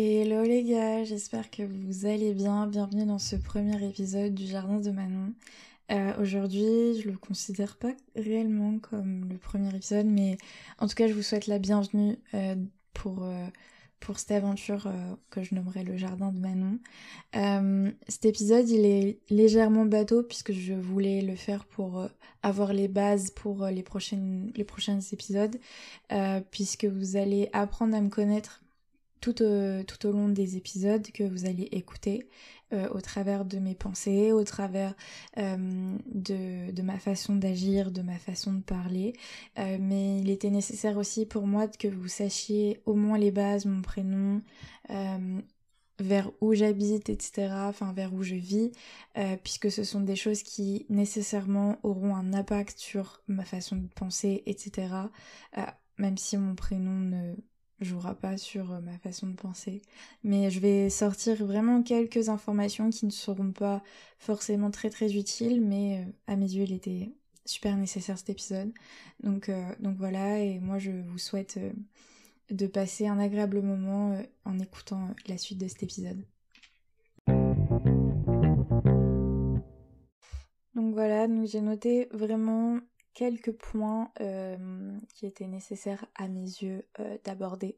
Hello les gars, j'espère que vous allez bien. Bienvenue dans ce premier épisode du Jardin de Manon. Euh, Aujourd'hui, je le considère pas réellement comme le premier épisode, mais en tout cas, je vous souhaite la bienvenue euh, pour, euh, pour cette aventure que je nommerai le Jardin de Manon. Cet épisode, il est légèrement bateau puisque je voulais le faire pour avoir les bases pour les prochains épisodes, puisque vous allez apprendre à me connaître tout au, long des épisodes que vous allez écouter euh, au travers de mes pensées, au travers euh, de, ma façon d'agir, de ma façon de parler. Euh, mais il était nécessaire aussi pour moi que vous sachiez au moins les bases, mon prénom, vers où j'habite, etc., enfin vers où je vis, puisque ce sont des choses qui nécessairement auront un impact sur ma façon de penser, etc., même si mon prénom ne jouera pas sur euh, ma façon de penser. Mais je vais sortir vraiment quelques informations qui ne seront pas forcément très très utiles, mais euh, à mes yeux il était super nécessaire cet épisode. Donc, euh, donc voilà, et moi je vous souhaite de passer un agréable moment en écoutant la suite de cet épisode. Donc voilà, donc j'ai noté vraiment quelques points euh, qui étaient nécessaires à mes yeux euh, d'aborder.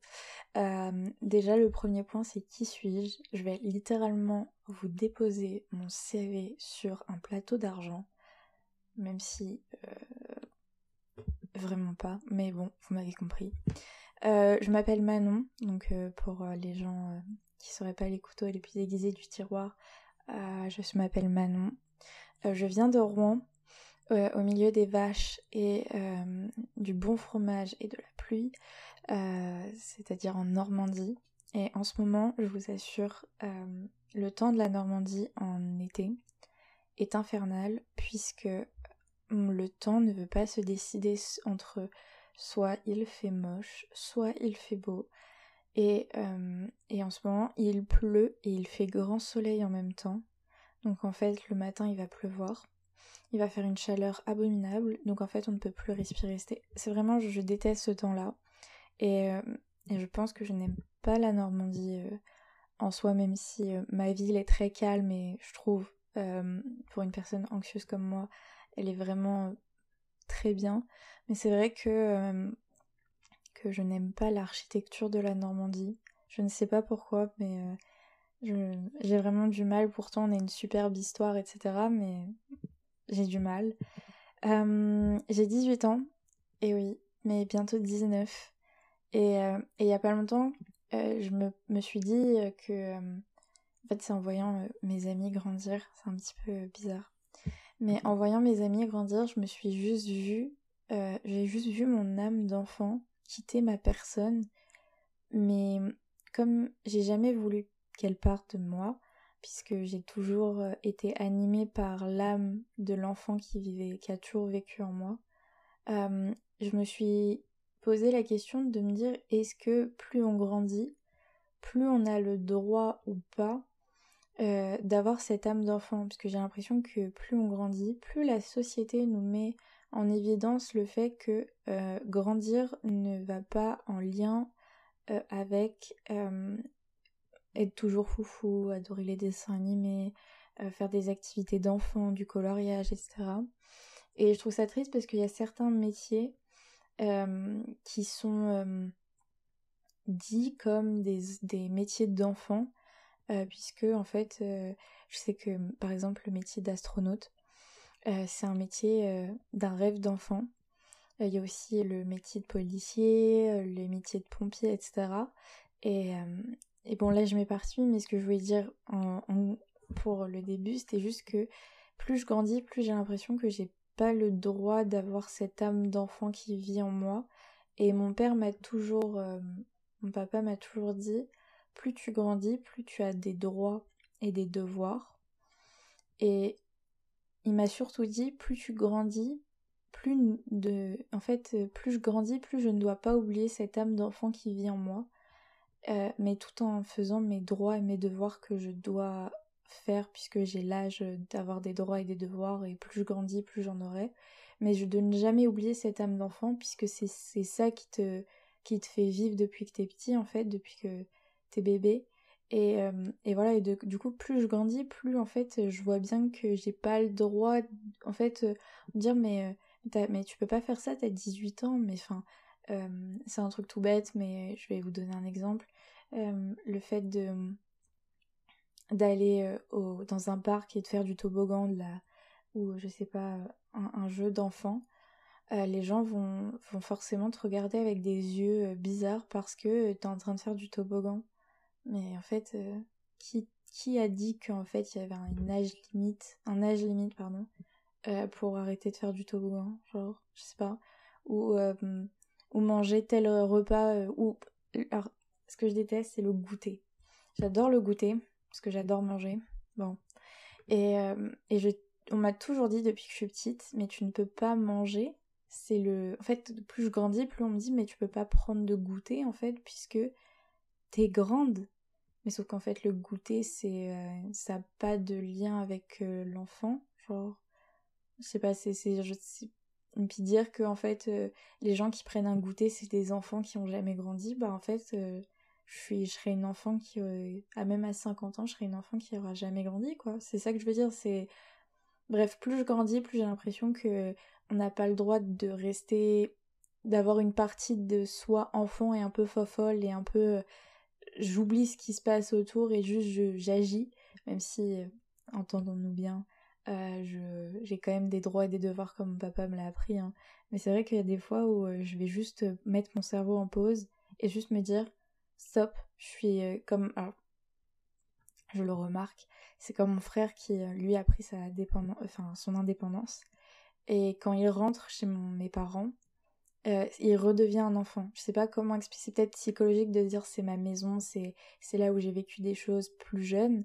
Euh, déjà le premier point c'est qui suis-je? Je vais littéralement vous déposer mon CV sur un plateau d'argent, même si vraiment pas, mais bon, vous m'avez compris. je m'appelle Manon, donc pour les gens qui sauraient pas les couteaux les plus aiguisés du tiroir, je m'appelle Manon. je viens de Rouen, au milieu des vaches et euh, du bon fromage et de la pluie, euh, c'est-à-dire en Normandie. Et en ce moment, je vous assure, euh, le temps de la Normandie en été est infernal puisque le temps ne veut pas se décider entre soit il fait moche, soit il fait beau. Et, et en ce moment, il pleut et il fait grand soleil en même temps. Donc en fait, le matin, il va pleuvoir il va faire une chaleur abominable, donc en fait on ne peut plus respirer. C'est vraiment, je, déteste ce temps-là. Euh, et, je pense que je n'aime pas la Normandie euh, en soi, même si euh, ma ville est très calme et je trouve, pour une personne anxieuse comme moi, elle est vraiment très bien. Mais c'est vrai que, que je n'aime pas l'architecture de la Normandie. Je ne sais pas pourquoi, mais j'ai vraiment du mal. Pourtant, on a une superbe histoire, etc. Mais j'ai du mal. Euh, j'ai 18 ans, et oui, mais bientôt 19. Et euh, il n'y a pas longtemps, euh, je me, me, suis dit que. en fait, c'est en voyant mes amis grandir, c'est un petit peu bizarre. Mais en voyant mes amis grandir, je me suis juste vue. j'ai juste vu mon âme d'enfant quitter ma personne. Mais comme j'ai jamais voulu qu'elle parte de moi, puisque j'ai toujours euh, été animée par l'âme de l'enfant qui vivait, qui a toujours vécu en moi. Euh, je me suis posé la question de me dire est-ce que plus on grandit, plus on a le droit ou pas euh, d'avoir cette âme d'enfant, puisque j'ai l'impression que plus on grandit, plus la société nous met en évidence le fait que grandir ne va pas en lien avec être toujours foufou, adorer les dessins animés, euh, faire des activités d'enfants, du coloriage, etc. Et je trouve ça triste parce qu'il y a certains métiers euh, qui sont euh, dits comme des, des métiers d'enfants, puisque en fait, je sais que par exemple le métier d'astronaute, c'est un métier d'un rêve d'enfant. Il y a aussi le métier de policier, les métiers de pompier, etc. Et, et bon, là, je m'éparpille, mais ce que je voulais dire pour le début, c'était juste que plus je grandis, plus j'ai l'impression que j'ai pas le droit d'avoir cette âme d'enfant qui vit en moi. Et mon père m'a toujours, euh, mon papa m'a toujours dit, plus tu grandis, plus tu as des droits et des devoirs. Et il m'a surtout dit, plus tu grandis, plus de, en fait, plus je grandis, plus je ne dois pas oublier cette âme d'enfant qui vit en moi. Euh, mais tout en faisant mes droits et mes devoirs que je dois faire puisque j'ai l'âge d'avoir des droits et des devoirs et plus je grandis, plus j'en aurai. Mais je ne jamais oublier cette âme d'enfant puisque c'est ça qui te, qui te fait vivre depuis que t'es petit en fait, depuis que t'es bébé. Et, euh, et voilà, et du coup, plus je grandis, plus en fait, je vois bien que j'ai pas le droit, en fait, de dire, mais, mais tu peux pas faire ça, t'as 18 ans, mais enfin, c'est un truc tout bête, mais je vais vous donner un exemple. le fait de d'aller dans un parc et de faire du toboggan de la, ou je sais pas, un, jeu d'enfant, les gens vont, vont forcément te regarder avec des yeux bizarres parce que t'es en train de faire du toboggan. Mais en fait, qui, qui a dit qu'en fait il y avait un âge limite, un âge limite pardon, pour arrêter de faire du toboggan, genre, je sais pas, ou ou manger tel repas ou alors ce que je déteste c'est le goûter. J'adore le goûter parce que j'adore manger. Bon. Et, et je, on m'a toujours dit depuis que je suis petite, mais tu ne peux pas manger. C'est le. En fait, plus je grandis, plus on me dit, mais tu peux pas prendre de goûter, en fait, puisque t'es grande. Mais sauf qu'en fait, le goûter, c'est. ça pas de lien avec l'enfant. Genre. Je sais pas, c'est. Je et puis dire que en fait les gens qui prennent un goûter c'est des enfants qui ont jamais grandi bah en fait je suis je serais une enfant qui euh, même à 50 ans je serais une enfant qui aura jamais grandi quoi. C'est ça que je veux dire c'est bref plus je grandis plus j'ai l'impression que on n'a pas le droit de rester d'avoir une partie de soi enfant et un peu fofolle et un peu euh, j'oublie ce qui se passe autour et juste j'agis même si euh, entendons-nous bien j'ai quand même des droits et des devoirs comme mon papa me l'a appris hein. mais c'est vrai qu'il y a des fois où je vais juste mettre mon cerveau en pause et juste me dire stop, je suis euh, comme... Alors, je le remarque, c'est comme mon frère qui, euh, lui, a pris sa dépendance, enfin, son indépendance. Et quand il rentre chez mes parents, euh, il redevient un enfant. Je sais pas comment expliquer, c'est peut-être psychologique de dire c'est ma maison, c'est là où j'ai vécu des choses plus jeunes.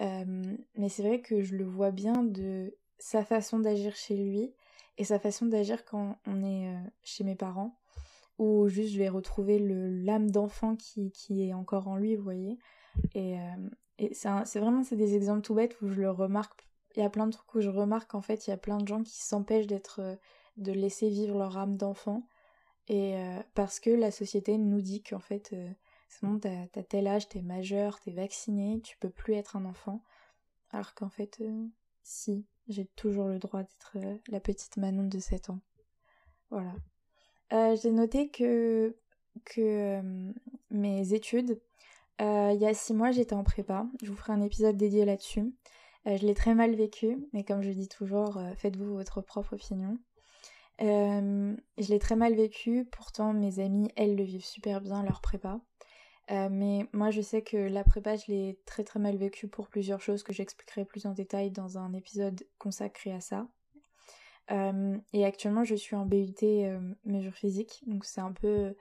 Mais c'est vrai que je le vois bien de sa façon d'agir chez lui et sa façon d'agir quand on est chez mes parents ou juste je vais retrouver l'âme d'enfant qui, qui, est encore en lui, vous voyez. Et, euh, et c'est vraiment c'est des exemples tout bêtes où je le remarque. Il y a plein de trucs où je remarque en fait il y a plein de gens qui s'empêchent d'être euh, de laisser vivre leur âme d'enfant et euh, parce que la société nous dit qu'en fait c'est t'as as tel âge t'es majeur t'es vacciné tu peux plus être un enfant alors qu'en fait si j'ai toujours le droit d'être la petite Manon de 7 ans voilà euh, j'ai noté que, que euh, mes études, euh, il y a six mois, j'étais en prépa. Je vous ferai un épisode dédié là-dessus. je l'ai très mal vécu, mais comme je dis toujours, faites-vous votre propre opinion. je l'ai très mal vécu, pourtant mes amies, elles le vivent super bien, leur prépa. Mais moi je sais que la prépa je l'ai très très mal vécu pour plusieurs choses que j'expliquerai plus en détail dans un épisode consacré à ça. Euh, et actuellement, je suis en BUT euh, mesure physique, donc c'est un peu,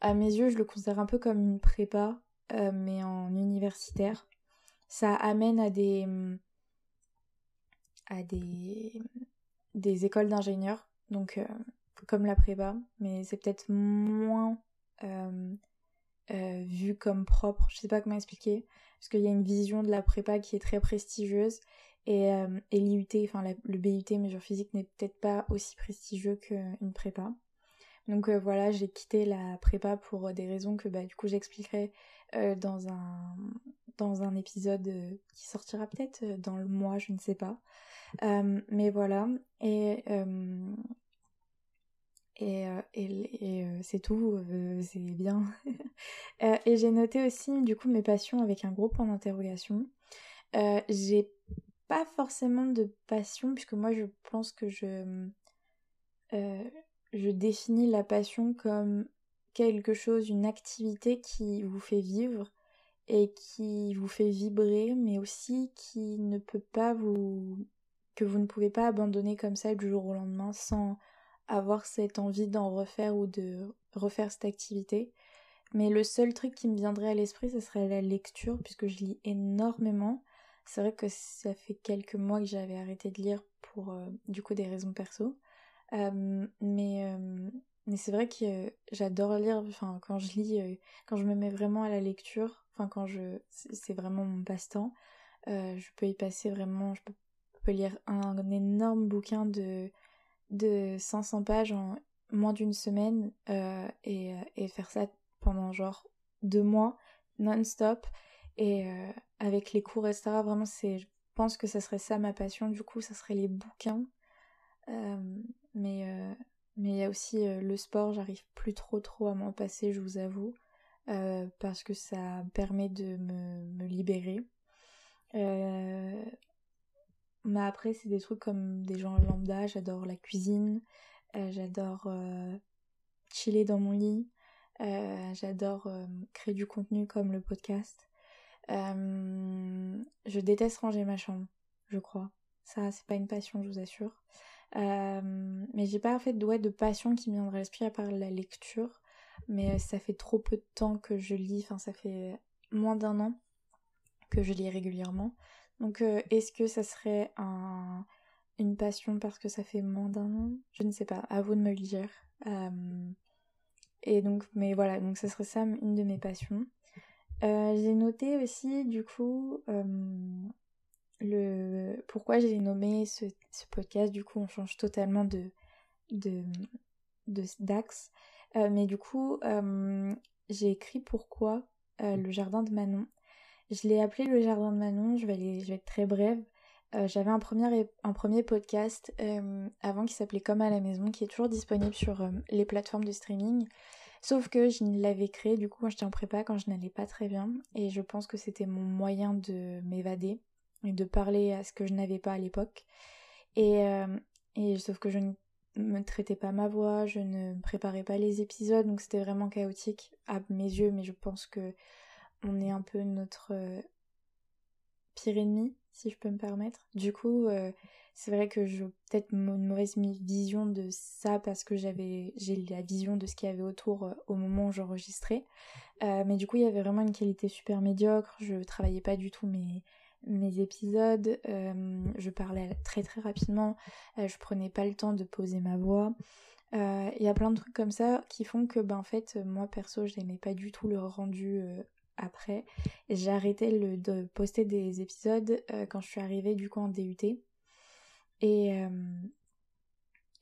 à mes yeux, je le considère un peu comme une prépa, euh, mais en universitaire. Ça amène à des, à des, des écoles d'ingénieurs, donc comme la prépa, mais c'est peut-être moins vu comme propre. Je sais pas comment expliquer, parce qu'il y a une vision de la prépa qui est très prestigieuse et, euh, l'IUT, enfin le BUT mesure physique n'est peut-être pas aussi prestigieux qu'une prépa. Donc euh, voilà, j'ai quitté la prépa pour des raisons que bah, du coup j'expliquerai euh, dans, un, dans un épisode qui sortira peut-être dans le mois, je ne sais pas. mais voilà, et, et, et, et c'est tout, c'est bien. et j'ai noté aussi du coup mes passions avec un gros point d'interrogation. j'ai pas forcément de passion, puisque moi je pense que je, euh, je définis la passion comme quelque chose, une activité qui vous fait vivre et qui vous fait vibrer, mais aussi qui ne peut pas vous. que vous ne pouvez pas abandonner comme ça du jour au lendemain sans avoir cette envie d'en refaire ou de refaire cette activité. Mais le seul truc qui me viendrait à l'esprit, ce serait la lecture, puisque je lis énormément. C'est vrai que ça fait quelques mois que j'avais arrêté de lire pour euh, du coup des raisons perso. Euh, mais euh, mais c'est vrai que j'adore lire, enfin quand je lis, quand je me mets vraiment à la lecture, enfin quand je... c'est vraiment mon passe-temps, je peux y passer vraiment, je peux, lire un, énorme bouquin de, de 500 pages en moins d'une semaine et, et faire ça pendant genre deux mois non-stop Et avec les cours, etc., vraiment, c'est, je pense que ça serait ça ma passion. Du coup, ça serait les bouquins. mais mais il y a aussi le sport, j'arrive plus trop trop à m'en passer, je vous avoue, parce que ça permet de me libérer. Mais après, c'est des trucs comme des gens lambda, j'adore la cuisine, j'adore chiller dans mon lit, j'adore créer du contenu comme le podcast. je déteste ranger ma chambre, je crois. Ça, c'est pas une passion, je vous assure. Euh, mais j'ai pas en fait de, de passion qui me viendrait à l'esprit à part la lecture. Mais euh, ça fait trop peu de temps que je lis, enfin ça fait moins d'un an que je lis régulièrement. Donc euh, est-ce que ça serait un, une passion parce que ça fait moins d'un an? Je ne sais pas, à vous de me le dire. et donc, mais voilà, donc ça serait ça une de mes passions. j'ai noté aussi du coup le pourquoi j'ai nommé ce, podcast. Du coup, on change totalement de d'axe. Euh, mais du coup, euh, j'ai écrit pourquoi euh, le jardin de Manon. Je l'ai appelé le jardin de Manon. Je vais être très brève. J'avais un premier, un premier podcast avant qui s'appelait Comme à la maison, qui est toujours disponible sur les plateformes de streaming. Sauf que je l'avais créé du coup quand j'étais en prépa, quand je n'allais pas très bien. Et je pense que c'était mon moyen de m'évader et de parler à ce que je n'avais pas à l'époque. Et, euh, et sauf que je ne me traitais pas ma voix, je ne préparais pas les épisodes, donc c'était vraiment chaotique à mes yeux, mais je pense que on est un peu notre euh, pire ennemi, si je peux me permettre. Du coup, euh, c'est vrai que j'ai peut-être une mauvaise vision de ça parce que j'avais j'ai la vision de ce qu'il y avait autour au moment où j'enregistrais. mais du coup, il y avait vraiment une qualité super médiocre, je travaillais pas du tout mes épisodes, euh, je parlais très très rapidement, euh, je prenais pas le temps de poser ma voix. Euh, il y a plein de trucs comme ça qui font que ben en fait moi perso je n'aimais pas du tout le rendu après. J'ai arrêté le, de poster des épisodes quand je suis arrivée du coup en DUT. Et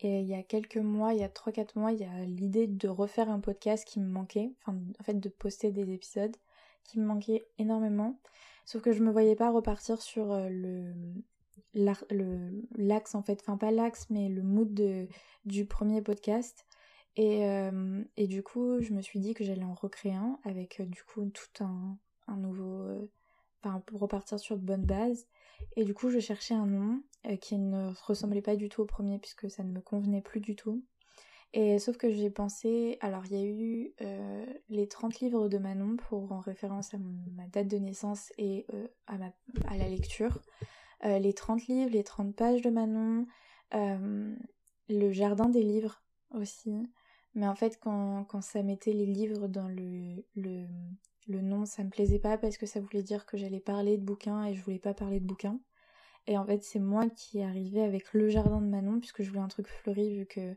et il y a quelques mois, il y a 3-4 mois, il y a l'idée de refaire un podcast qui me manquait, enfin en fait de poster des épisodes qui me manquaient énormément. Sauf que je me voyais pas repartir sur euh, le l'axe en fait, enfin pas l'axe mais le mood de, du premier podcast. Et, euh, et, du coup, je me suis dit que j'allais en recréer un avec euh, du coup tout un, nouveau. enfin, pour repartir sur de bonnes bases. Et du coup, je cherchais un nom qui ne ressemblait pas du tout au premier puisque ça ne me convenait plus du tout. Et sauf que j'ai pensé, alors il y a eu euh, les 30 livres de Manon pour en référence à ma date de naissance et euh, à, la lecture. Euh, les 30 livres, les 30 pages de Manon, le jardin des livres aussi. Mais en fait, quand, ça mettait les livres dans le nom, ça me plaisait pas parce que ça voulait dire que j'allais parler de bouquins et je voulais pas parler de bouquins. Et en fait, c'est moi qui arrivais avec le jardin de Manon puisque je voulais un truc fleuri vu que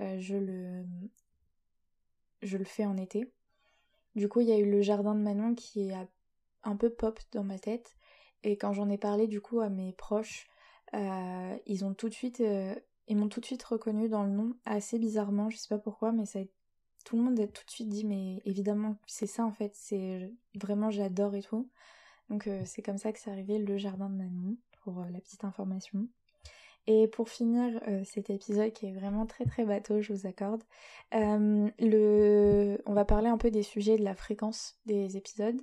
euh, je, le, je le fais en été. Du coup, il y a eu le jardin de Manon qui est un peu pop dans ma tête. Et quand j'en ai parlé du coup à mes proches, euh, ils ont tout de suite, euh, ils m'ont tout de suite reconnu dans le nom assez bizarrement. Je sais pas pourquoi, mais ça, tout le monde a tout de suite dit mais évidemment c'est ça en fait. C'est vraiment j'adore et tout. Donc c'est comme ça que c'est arrivé le jardin de Manon pour la petite information. Et pour finir euh, cet épisode qui est vraiment très très bateau, je vous accorde, euh, le... on va parler un peu des sujets de la fréquence des épisodes.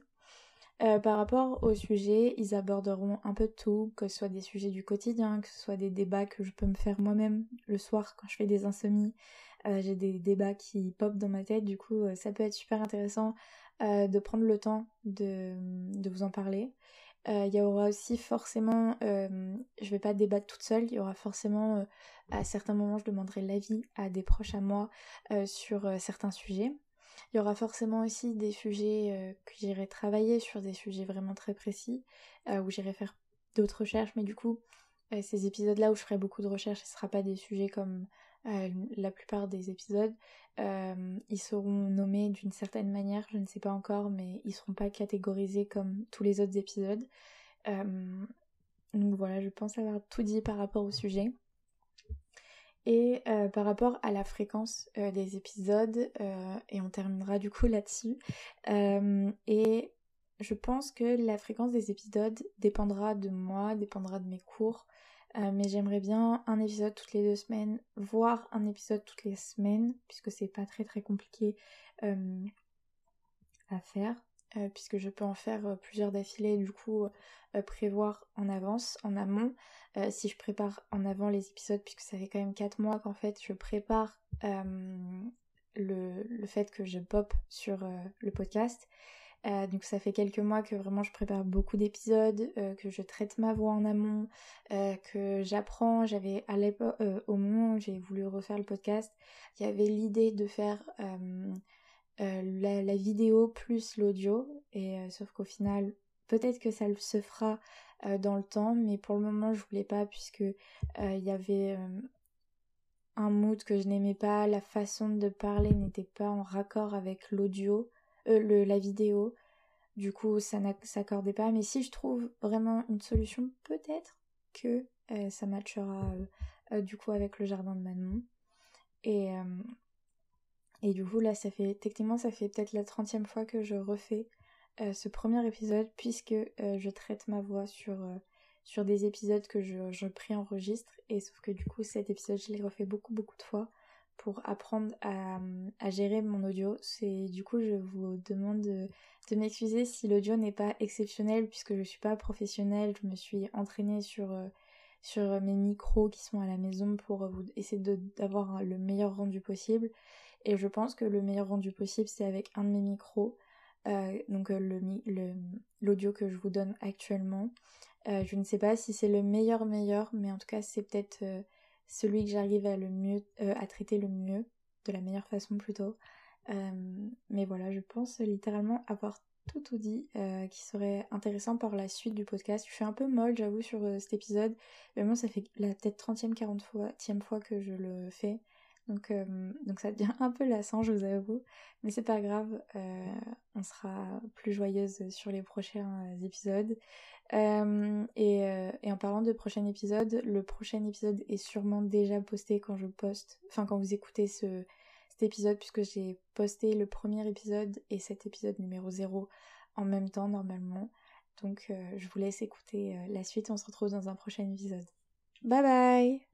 Euh, par rapport aux sujets, ils aborderont un peu de tout, que ce soit des sujets du quotidien, que ce soit des débats que je peux me faire moi-même le soir quand je fais des insomnies. J'ai des débats qui pop dans ma tête, du coup ça peut être super intéressant de prendre le temps de, vous en parler. Euh, il y aura aussi forcément, euh, je vais pas débattre toute seule, il y aura forcément, euh, à certains moments, je demanderai l'avis à des proches à moi sur certains sujets. Il y aura forcément aussi des sujets que j'irai travailler sur des sujets vraiment très précis, où j'irai faire d'autres recherches, mais du coup, ces épisodes-là où je ferai beaucoup de recherches, ce ne sera pas des sujets comme la plupart des épisodes. ils seront nommés d'une certaine manière, je ne sais pas encore, mais ils seront pas catégorisés comme tous les autres épisodes. donc voilà, je pense avoir tout dit par rapport au sujet. Et par rapport à la fréquence des épisodes, et on terminera du coup là-dessus. et je pense que la fréquence des épisodes dépendra de moi, dépendra de mes cours. Euh, mais j'aimerais bien un épisode toutes les deux semaines, voire un épisode toutes les semaines, puisque c'est pas très très compliqué euh, à faire, euh, puisque je peux en faire plusieurs d'affilée, du coup prévoir en avance, en amont, si je prépare en avant les épisodes, puisque ça fait quand même 4 mois qu'en fait je prépare le, le, fait que je pop sur le podcast. Euh, donc ça fait quelques mois que vraiment je prépare beaucoup d'épisodes, euh, que je traite ma voix en amont, euh, que j'apprends. J'avais à l'époque, au moment où j'ai voulu refaire le podcast, il y avait l'idée de faire la, vidéo plus l'audio, et sauf qu'au final, peut-être que ça se fera dans le temps, mais pour le moment je voulais pas puisque il y avait un mood que je n'aimais pas, la façon de parler n'était pas en raccord avec l'audio. Euh, la vidéo. Du coup, ça ne s'accordait pas. Mais si je trouve vraiment une solution, peut-être que euh, ça matchera euh, du coup avec le jardin de Manon. Et, et du coup, là, ça fait, techniquement, ça fait peut-être la trentième fois que je refais ce premier épisode puisque je traite ma voix sur, sur des épisodes que je, je pré-enregistre. Et sauf que du coup, cet épisode, je l'ai refait beaucoup, beaucoup de fois pour apprendre à, gérer mon audio. C'est du coup je vous demande de, m'excuser si l'audio n'est pas exceptionnel puisque je suis pas professionnelle. Je me suis entraînée sur euh, sur mes micros qui sont à la maison pour essayer d'avoir le meilleur rendu possible. Et je pense que le meilleur rendu possible c'est avec un de mes micros. Euh, donc euh, l'audio que je vous donne actuellement. je ne sais pas si c'est le meilleur meilleur, mais en tout cas c'est peut-être celui que j'arrive à euh, à traiter le mieux, de la meilleure façon plutôt. Euh, mais voilà, je pense littéralement avoir tout tout dit euh, qui serait intéressant par la suite du podcast. Je suis un peu molle, j'avoue, sur cet épisode. Mais moi, ça fait la peut-être 30e, 40 fois, fois que je le fais. Donc, donc ça devient un peu lassant, je vous avoue. Mais c'est pas grave, on sera plus joyeuse sur les prochains épisodes. Euh, euh, et, en parlant de prochain épisode, le prochain épisode est sûrement déjà posté quand je poste, enfin quand vous écoutez ce, cet épisode, puisque j'ai posté le premier épisode et cet épisode numéro 0 en même temps normalement. Donc euh, je vous laisse écouter la suite, on se retrouve dans un prochain épisode. Bye bye